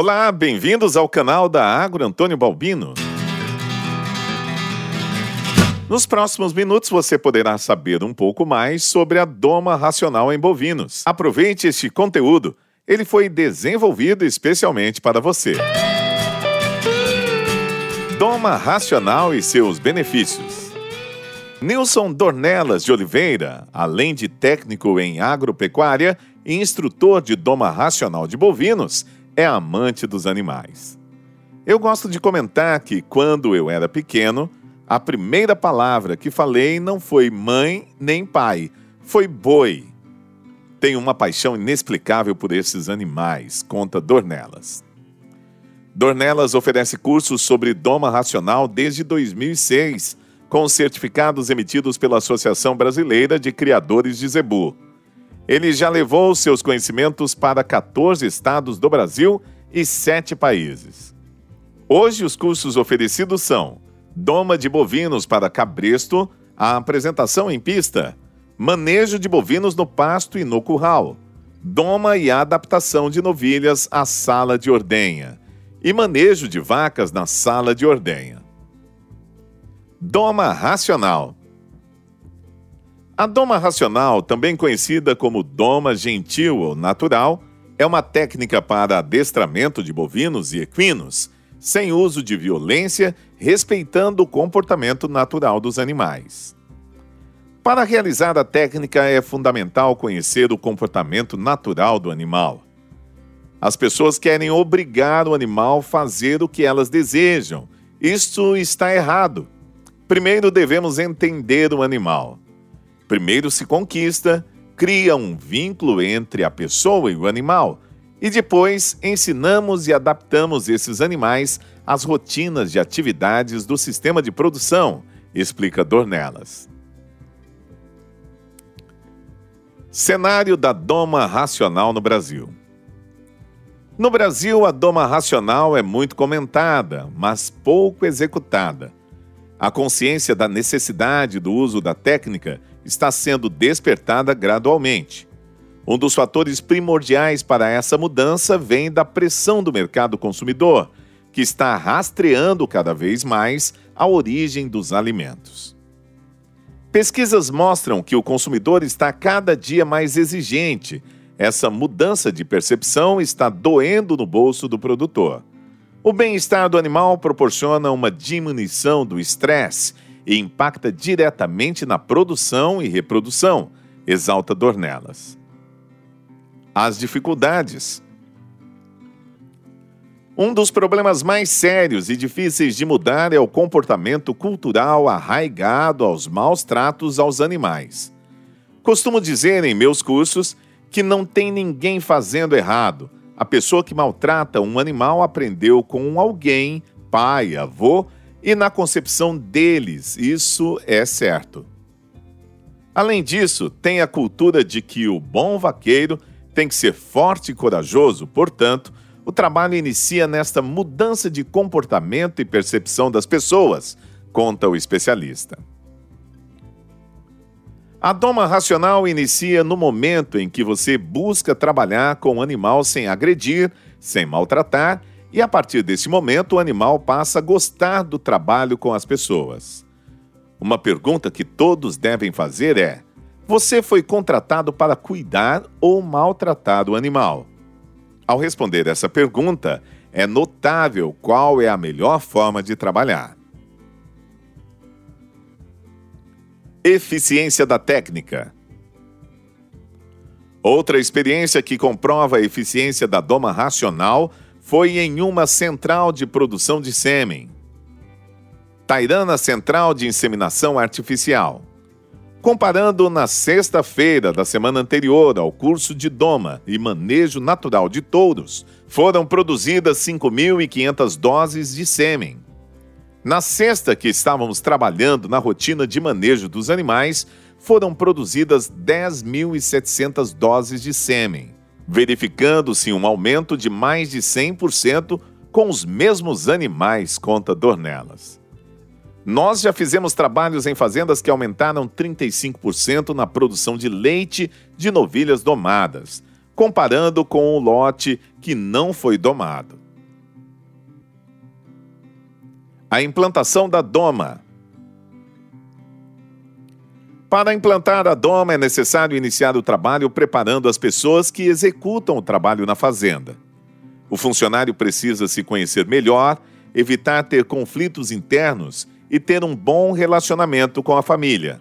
Olá, bem-vindos ao canal da Agro Antônio Balbino. Nos próximos minutos você poderá saber um pouco mais sobre a doma racional em bovinos. Aproveite este conteúdo, ele foi desenvolvido especialmente para você. Doma racional e seus benefícios. Nilson Dornelas de Oliveira, além de técnico em agropecuária e instrutor de doma racional de bovinos, é amante dos animais. Eu gosto de comentar que, quando eu era pequeno, a primeira palavra que falei não foi mãe nem pai, foi boi. Tenho uma paixão inexplicável por esses animais, conta Dornelas. Dornelas oferece cursos sobre doma racional desde 2006, com certificados emitidos pela Associação Brasileira de Criadores de Zebu. Ele já levou seus conhecimentos para 14 estados do Brasil e 7 países. Hoje, os cursos oferecidos são doma de bovinos para cabresto, a apresentação em pista, manejo de bovinos no pasto e no curral, doma e adaptação de novilhas à sala de ordenha e manejo de vacas na sala de ordenha. Doma racional. A doma racional, também conhecida como doma gentil ou natural, é uma técnica para adestramento de bovinos e equinos sem uso de violência, respeitando o comportamento natural dos animais. Para realizar a técnica é fundamental conhecer o comportamento natural do animal. As pessoas querem obrigar o animal a fazer o que elas desejam. Isto está errado. Primeiro devemos entender o animal. Primeiro se conquista, cria um vínculo entre a pessoa e o animal e depois ensinamos e adaptamos esses animais às rotinas de atividades do sistema de produção, explica Dornelas. Cenário da doma racional no Brasil. No Brasil, a doma racional é muito comentada, mas pouco executada. A consciência da necessidade do uso da técnica está sendo despertada gradualmente. Um dos fatores primordiais para essa mudança vem da pressão do mercado consumidor, que está rastreando cada vez mais a origem dos alimentos. Pesquisas mostram que o consumidor está cada dia mais exigente. Essa mudança de percepção está doendo no bolso do produtor. O bem-estar do animal proporciona uma diminuição do estresse e impacta diretamente na produção e reprodução, exalta Dornelas as dificuldades. Um dos problemas mais sérios e difíceis de mudar é o comportamento cultural arraigado aos maus tratos aos animais. Costumo dizer em meus cursos que não tem ninguém fazendo errado. A pessoa que maltrata um animal aprendeu com alguém, pai, avô, e na concepção deles, isso é certo. Além disso, tem a cultura de que o bom vaqueiro tem que ser forte e corajoso, portanto, o trabalho inicia nesta mudança de comportamento e percepção das pessoas, conta o especialista. A doma racional inicia no momento em que você busca trabalhar com o animal sem agredir, sem maltratar, e a partir desse momento o animal passa a gostar do trabalho com as pessoas. Uma pergunta que todos devem fazer é: você foi contratado para cuidar ou maltratar o animal? Ao responder essa pergunta, é notável qual é a melhor forma de trabalhar. Eficiência da técnica. Outra experiência que comprova a eficiência da doma racional foi em uma central de produção de sêmen. Tairana Central de Inseminação Artificial. Comparando na sexta-feira da semana anterior ao curso de doma e manejo natural de touros, foram produzidas 5.500 doses de sêmen. Na sexta que estávamos trabalhando na rotina de manejo dos animais, foram produzidas 10.700 doses de sêmen, verificando-se um aumento de mais de 100% com os mesmos animais, conta Dornelas. Nós já fizemos trabalhos em fazendas que aumentaram 35% na produção de leite de novilhas domadas, comparando com o lote que não foi domado. A implantação da doma. Para implantar a doma é necessário iniciar o trabalho preparando as pessoas que executam o trabalho na fazenda. O funcionário precisa se conhecer melhor, evitar ter conflitos internos e ter um bom relacionamento com a família.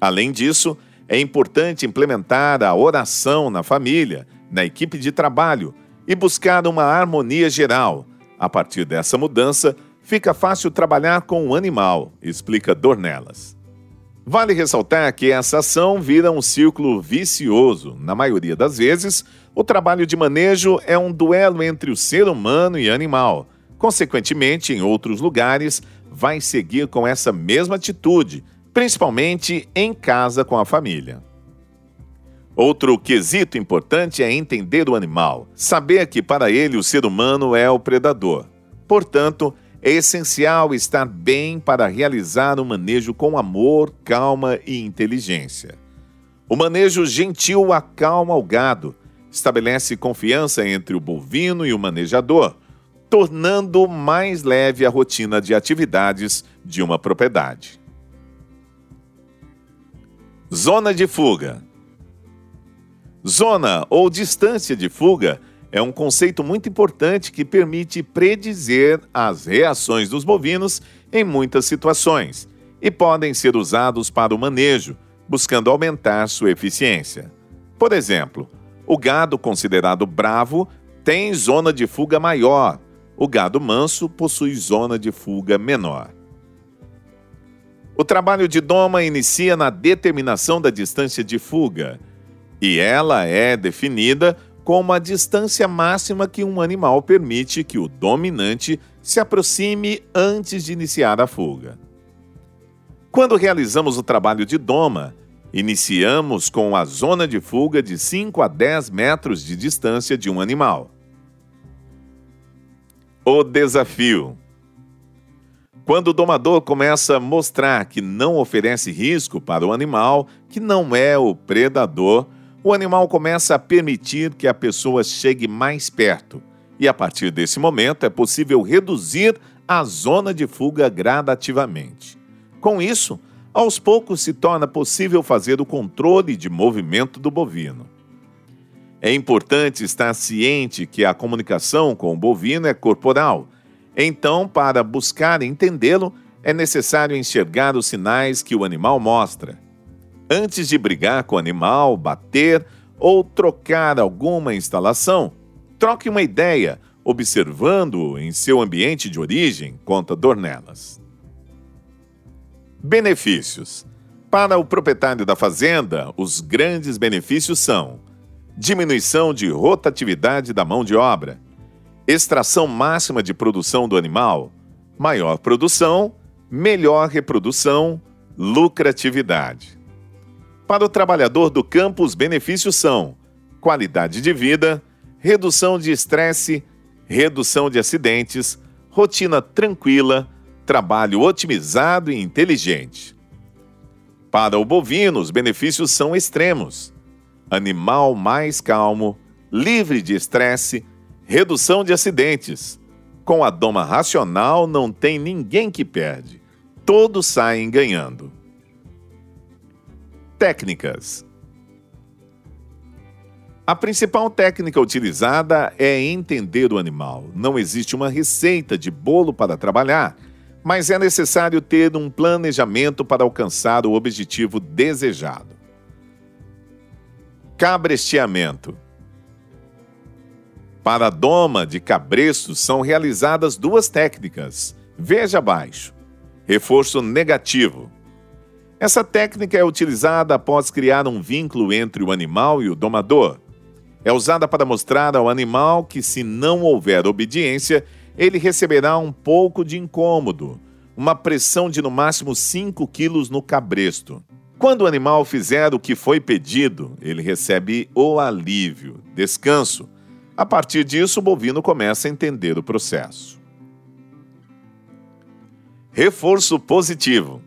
Além disso, é importante implementar a oração na família, na equipe de trabalho e buscar uma harmonia geral. A partir dessa mudança, fica fácil trabalhar com o animal, explica Dornelas. Vale ressaltar que essa ação vira um círculo vicioso. Na maioria das vezes, o trabalho de manejo é um duelo entre o ser humano e animal. Consequentemente, em outros lugares, vai seguir com essa mesma atitude, principalmente em casa com a família. Outro quesito importante é entender o animal, saber que para ele o ser humano é o predador. Portanto, é essencial estar bem para realizar o manejo com amor, calma e inteligência. O manejo gentil acalma o gado, estabelece confiança entre o bovino e o manejador, tornando mais leve a rotina de atividades de uma propriedade. Zona de fuga. Zona ou distância de fuga é um conceito muito importante que permite predizer as reações dos bovinos em muitas situações e podem ser usados para o manejo, buscando aumentar sua eficiência. Por exemplo, o gado considerado bravo tem zona de fuga maior, o gado manso possui zona de fuga menor. O trabalho de doma inicia na determinação da distância de fuga, e ela é definida como a distância máxima que um animal permite que o dominante se aproxime antes de iniciar a fuga. Quando realizamos o trabalho de doma, iniciamos com a zona de fuga de 5 a 10 metros de distância de um animal. O desafio. Quando o domador começa a mostrar que não oferece risco para o animal, que não é o predador, o animal começa a permitir que a pessoa chegue mais perto. E a partir desse momento é possível reduzir a zona de fuga gradativamente. Com isso, aos poucos se torna possível fazer o controle de movimento do bovino. É importante estar ciente que a comunicação com o bovino é corporal. Então, para buscar entendê-lo, é necessário enxergar os sinais que o animal mostra. Antes de brigar com o animal, bater ou trocar alguma instalação, troque uma ideia, observando-o em seu ambiente de origem, conta Dornelas. Benefícios: Para o proprietário da fazenda, os grandes benefícios são diminuição de rotatividade da mão de obra, extração máxima de produção do animal, maior produção, melhor reprodução, lucratividade. Para o trabalhador do campo, os benefícios são qualidade de vida, redução de estresse, redução de acidentes, rotina tranquila, trabalho otimizado e inteligente. Para o bovino, os benefícios são extremos: animal mais calmo, livre de estresse, redução de acidentes. Com a doma racional, não tem ninguém que perde. Todos saem ganhando. Técnicas: A principal técnica utilizada é entender o animal. Não existe uma receita de bolo para trabalhar, mas é necessário ter um planejamento para alcançar o objetivo desejado. Cabresteamento. Para a doma de cabrestos são realizadas duas técnicas. Veja abaixo. Reforço negativo essa técnica é utilizada após criar um vínculo entre o animal e o domador. É usada para mostrar ao animal que, se não houver obediência, ele receberá um pouco de incômodo, uma pressão de no máximo 5 quilos no cabresto. Quando o animal fizer o que foi pedido, ele recebe o alívio, descanso. A partir disso, o bovino começa a entender o processo. Reforço positivo.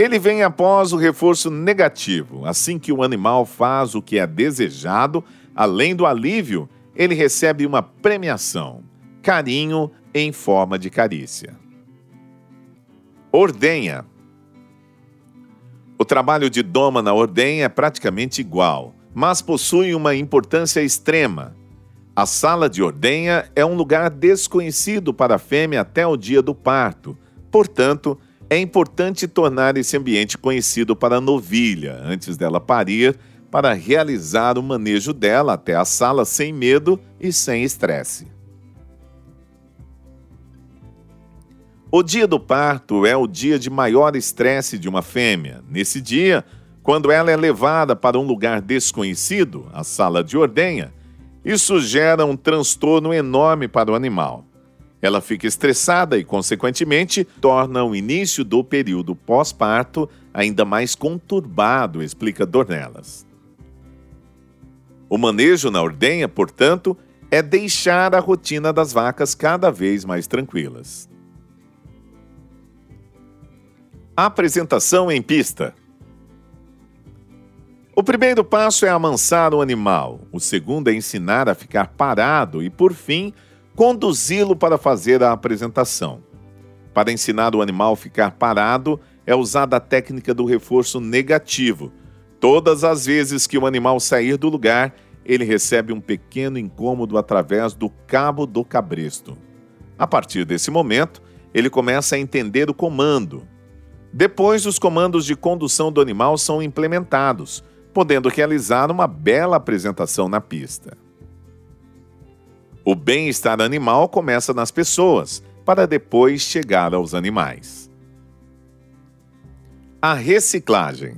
Ele vem após o reforço negativo. Assim que o animal faz o que é desejado, além do alívio, ele recebe uma premiação, carinho, em forma de carícia. Ordenha. O trabalho de doma na ordenha é praticamente igual, mas possui uma importância extrema. A sala de ordenha é um lugar desconhecido para a fêmea até o dia do parto. Portanto, é importante tornar esse ambiente conhecido para a novilha antes dela parir, para realizar o manejo dela até a sala sem medo e sem estresse. O dia do parto é o dia de maior estresse de uma fêmea. Nesse dia, quando ela é levada para um lugar desconhecido, a sala de ordenha, isso gera um transtorno enorme para o animal. Ela fica estressada e, consequentemente, torna o início do período pós-parto ainda mais conturbado, explica Dornelas. O manejo na ordenha, portanto, é deixar a rotina das vacas cada vez mais tranquilas. Apresentação em pista. O primeiro passo é amansar o animal, o segundo é ensinar a ficar parado e, por fim, conduzi-lo para fazer a apresentação. Para ensinar o animal a ficar parado, é usada a técnica do reforço negativo. Todas as vezes que o animal sair do lugar, ele recebe um pequeno incômodo através do cabo do cabresto. A partir desse momento, ele começa a entender o comando, depois, os comandos de condução do animal são implementados, podendo realizar uma bela apresentação na pista. O bem-estar animal começa nas pessoas, para depois chegar aos animais. A reciclagem.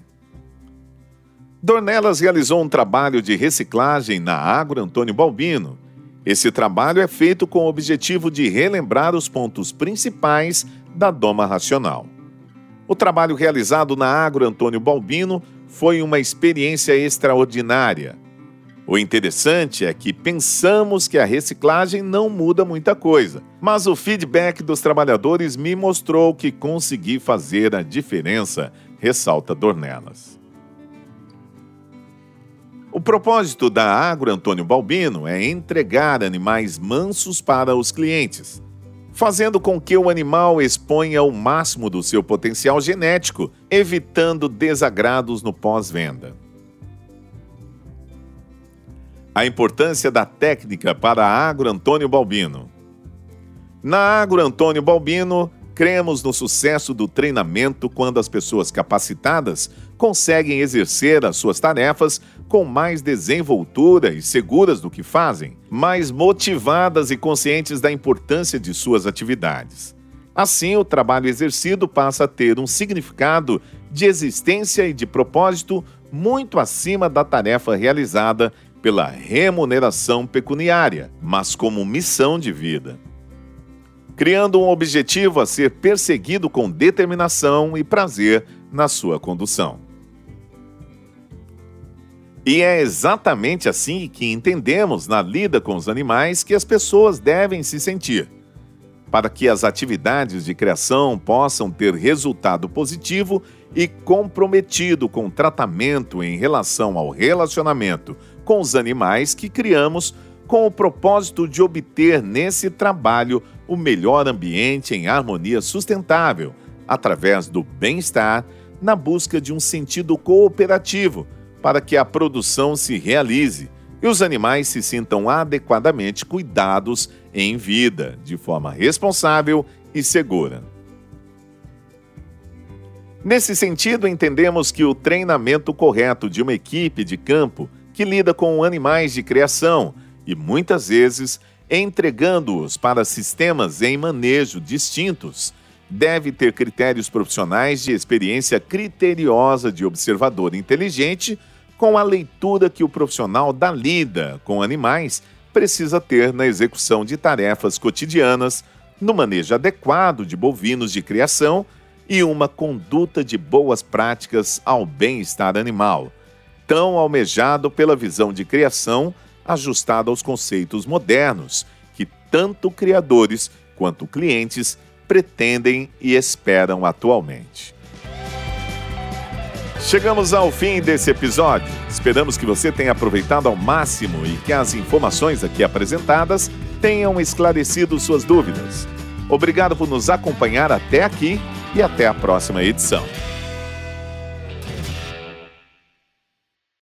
Dornelas realizou um trabalho de reciclagem na Agro Antônio Balbino. Esse trabalho é feito com o objetivo de relembrar os pontos principais da doma racional. O trabalho realizado na Agro Antônio Balbino foi uma experiência extraordinária. O interessante é que pensamos que a reciclagem não muda muita coisa, mas o feedback dos trabalhadores me mostrou que consegui fazer a diferença, ressalta Dornelas. O propósito da Agro Antônio Balbino é entregar animais mansos para os clientes fazendo com que o animal exponha o máximo do seu potencial genético, evitando desagrados no pós-venda. A importância da técnica para a Agro Antônio Balbino. Na Agro Antônio Balbino, cremos no sucesso do treinamento quando as pessoas capacitadas conseguem exercer as suas tarefas com mais desenvoltura e seguras do que fazem, mais motivadas e conscientes da importância de suas atividades. Assim, o trabalho exercido passa a ter um significado de existência e de propósito muito acima da tarefa realizada pela remuneração pecuniária, mas como missão de vida. Criando um objetivo a ser perseguido com determinação e prazer na sua condução. E é exatamente assim que entendemos na lida com os animais que as pessoas devem se sentir. Para que as atividades de criação possam ter resultado positivo e comprometido com tratamento em relação ao relacionamento com os animais que criamos, com o propósito de obter nesse trabalho o melhor ambiente em harmonia sustentável, através do bem-estar, na busca de um sentido cooperativo para que a produção se realize e os animais se sintam adequadamente cuidados em vida, de forma responsável e segura. Nesse sentido, entendemos que o treinamento correto de uma equipe de campo que lida com animais de criação e muitas vezes entregando-os para sistemas em manejo distintos, deve ter critérios profissionais de experiência criteriosa de observador inteligente com a leitura que o profissional da lida com animais precisa ter na execução de tarefas cotidianas, no manejo adequado de bovinos de criação e uma conduta de boas práticas ao bem-estar animal, tão almejado pela visão de criação ajustada aos conceitos modernos que tanto criadores quanto clientes pretendem e esperam atualmente. Chegamos ao fim desse episódio. Esperamos que você tenha aproveitado ao máximo e que as informações aqui apresentadas tenham esclarecido suas dúvidas. Obrigado por nos acompanhar até aqui e até a próxima edição.